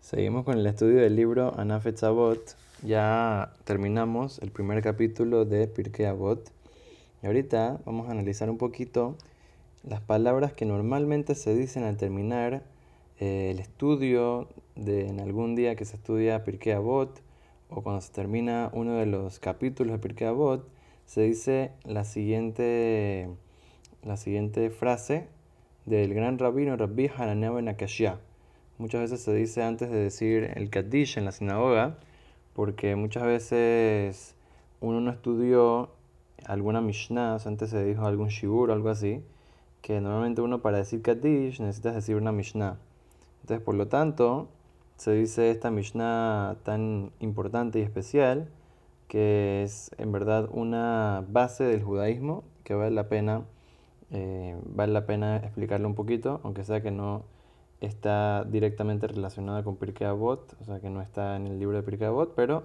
Seguimos con el estudio del libro Anafet Avot. Ya terminamos el primer capítulo de Pirkei Avot. Y ahorita vamos a analizar un poquito las palabras que normalmente se dicen al terminar eh, el estudio de en algún día que se estudia Pirkei Avot o cuando se termina uno de los capítulos de Pirkei Avot, se dice la siguiente, la siguiente frase del gran rabino Rabbi Hananel Ben. Muchas veces se dice antes de decir el Kaddish en la sinagoga, porque muchas veces uno no estudió alguna Mishnah, o antes se dijo algún Shibur o algo así, que normalmente uno para decir Kaddish necesita decir una Mishnah. Entonces, por lo tanto, se dice esta Mishnah tan importante y especial, que es en verdad una base del judaísmo que vale la pena, eh, vale la pena explicarlo un poquito, aunque sea que no está directamente relacionada con Pirkei Avot, o sea que no está en el libro de Pirkei Avot, pero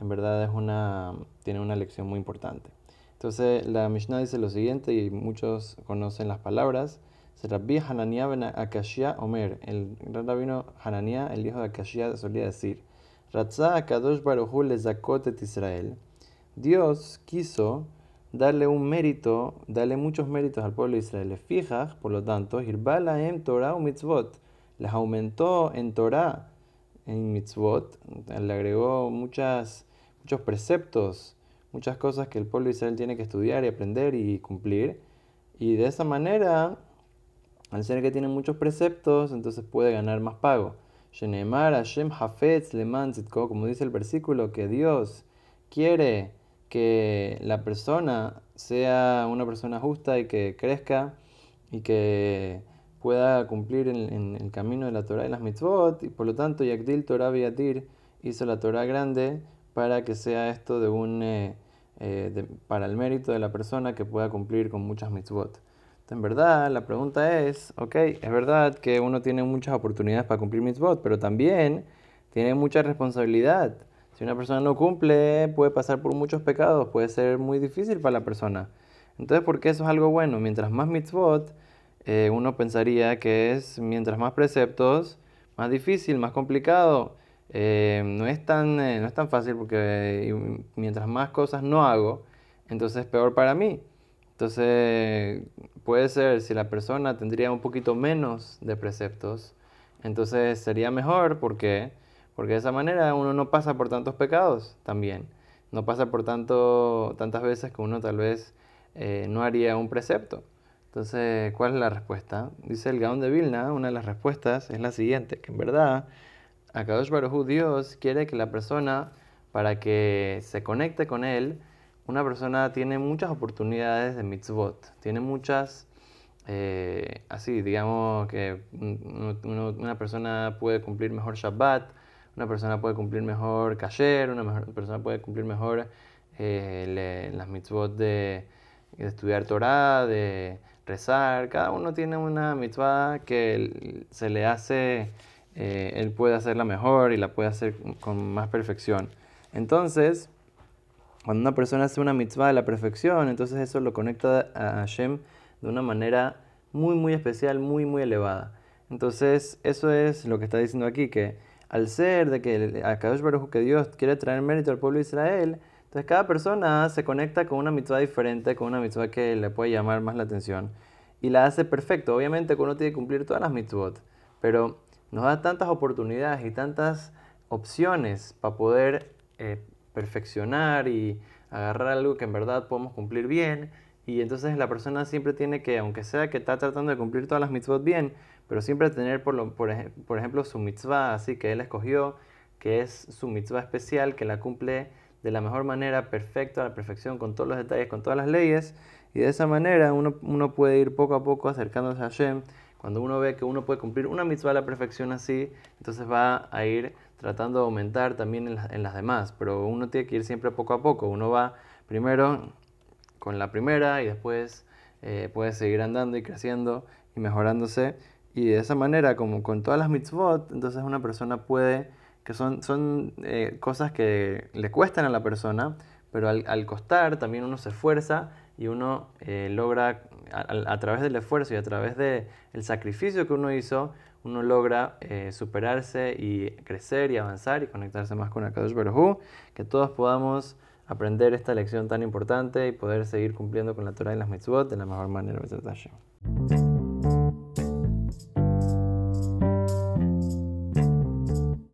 en verdad es una, tiene una lección muy importante. Entonces la Mishnah dice lo siguiente, y muchos conocen las palabras, Rabbi Hananiah ben Akashia Omer, el gran rabino Hananiah, el hijo de Akashia, solía decir, Ratzah Akadosh Baruchu le et Israel. Dios quiso darle un mérito, darle muchos méritos al pueblo de Israel. Fija, por lo tanto, em Torah u mitzvot les aumentó en Torah, en mitzvot, le agregó muchas, muchos preceptos, muchas cosas que el pueblo de Israel tiene que estudiar y aprender y cumplir. Y de esa manera, al ser que tiene muchos preceptos, entonces puede ganar más pago. Hashem Hafetz como dice el versículo, que Dios quiere que la persona sea una persona justa y que crezca y que pueda cumplir en, el camino de la Torah y las mitzvot, y por lo tanto Yakdil Torah Viatir hizo la Torah grande para que sea esto de un, eh, eh, para el mérito de la persona que pueda cumplir con muchas mitzvot. Entonces, en verdad, la pregunta es, ok, es verdad que uno tiene muchas oportunidades para cumplir mitzvot, pero también tiene mucha responsabilidad. Si una persona no cumple, puede pasar por muchos pecados, puede ser muy difícil para la persona. Entonces, ¿por qué eso es algo bueno? Mientras más mitzvot, eh, uno pensaría que es mientras más preceptos, más difícil, más complicado. Eh, no, es tan, eh, no es tan fácil porque mientras más cosas no hago, entonces es peor para mí. Entonces puede ser si la persona tendría un poquito menos de preceptos, entonces sería mejor porque, porque de esa manera uno no pasa por tantos pecados también. No pasa por tanto, tantas veces que uno tal vez no haría un precepto. Entonces, ¿cuál es la respuesta? Dice el Gaón de Vilna, una de las respuestas es la siguiente, que en verdad, Akadosh Baruj Dios quiere que la persona, para que se conecte con él, una persona tiene muchas oportunidades de mitzvot, tiene muchas, eh, así, digamos que una persona puede cumplir mejor Shabbat, una persona puede cumplir mejor Kasher, una persona puede cumplir mejor eh, las mitzvot de, estudiar Torah, de rezar, cada uno tiene una mitzvah que se le hace, eh, él puede hacerla mejor y la puede hacer con más perfección. Entonces, cuando una persona hace una mitzvah de la perfección, entonces eso lo conecta a Hashem de una manera muy, muy especial, muy, muy elevada. Entonces, eso es lo que está diciendo aquí, que al ser de que a Kadosh Baruj que Dios quiere traer mérito al pueblo de Israel, entonces cada persona se conecta con una mitzvah diferente, con una mitzvah que le puede llamar más la atención y la hace perfecto. Obviamente que uno tiene que cumplir todas las mitzvot, pero nos da tantas oportunidades y tantas opciones para poder eh, perfeccionar y agarrar algo que en verdad podemos cumplir bien. Y entonces la persona siempre tiene que, aunque sea que está tratando de cumplir todas las mitzvot bien, pero siempre tener por, por, por ejemplo su mitzvah así que él escogió, que es su mitzvah especial, que la cumple de la mejor manera, perfecto, a la perfección, con todos los detalles, con todas las leyes. Y de esa manera uno, uno puede ir poco a poco acercándose a Hashem. Cuando uno ve que uno puede cumplir una mitzvah a la perfección así, entonces va a ir tratando de aumentar también en, las demás. Pero uno tiene que ir siempre poco a poco. Uno va primero con la primera y después eh, puede seguir andando y creciendo y mejorándose. Y de esa manera, como con todas las mitzvot, entonces una persona puede que son, son eh, cosas que le cuestan a la persona, pero al, costar también uno se esfuerza y uno eh, logra, a, través del esfuerzo y a través del el sacrificio que uno hizo, uno logra eh, superarse y crecer y avanzar y conectarse más con Akadosh Baruj que todos podamos aprender esta lección tan importante y poder seguir cumpliendo con la Torah y las mitzvot de la mejor manera.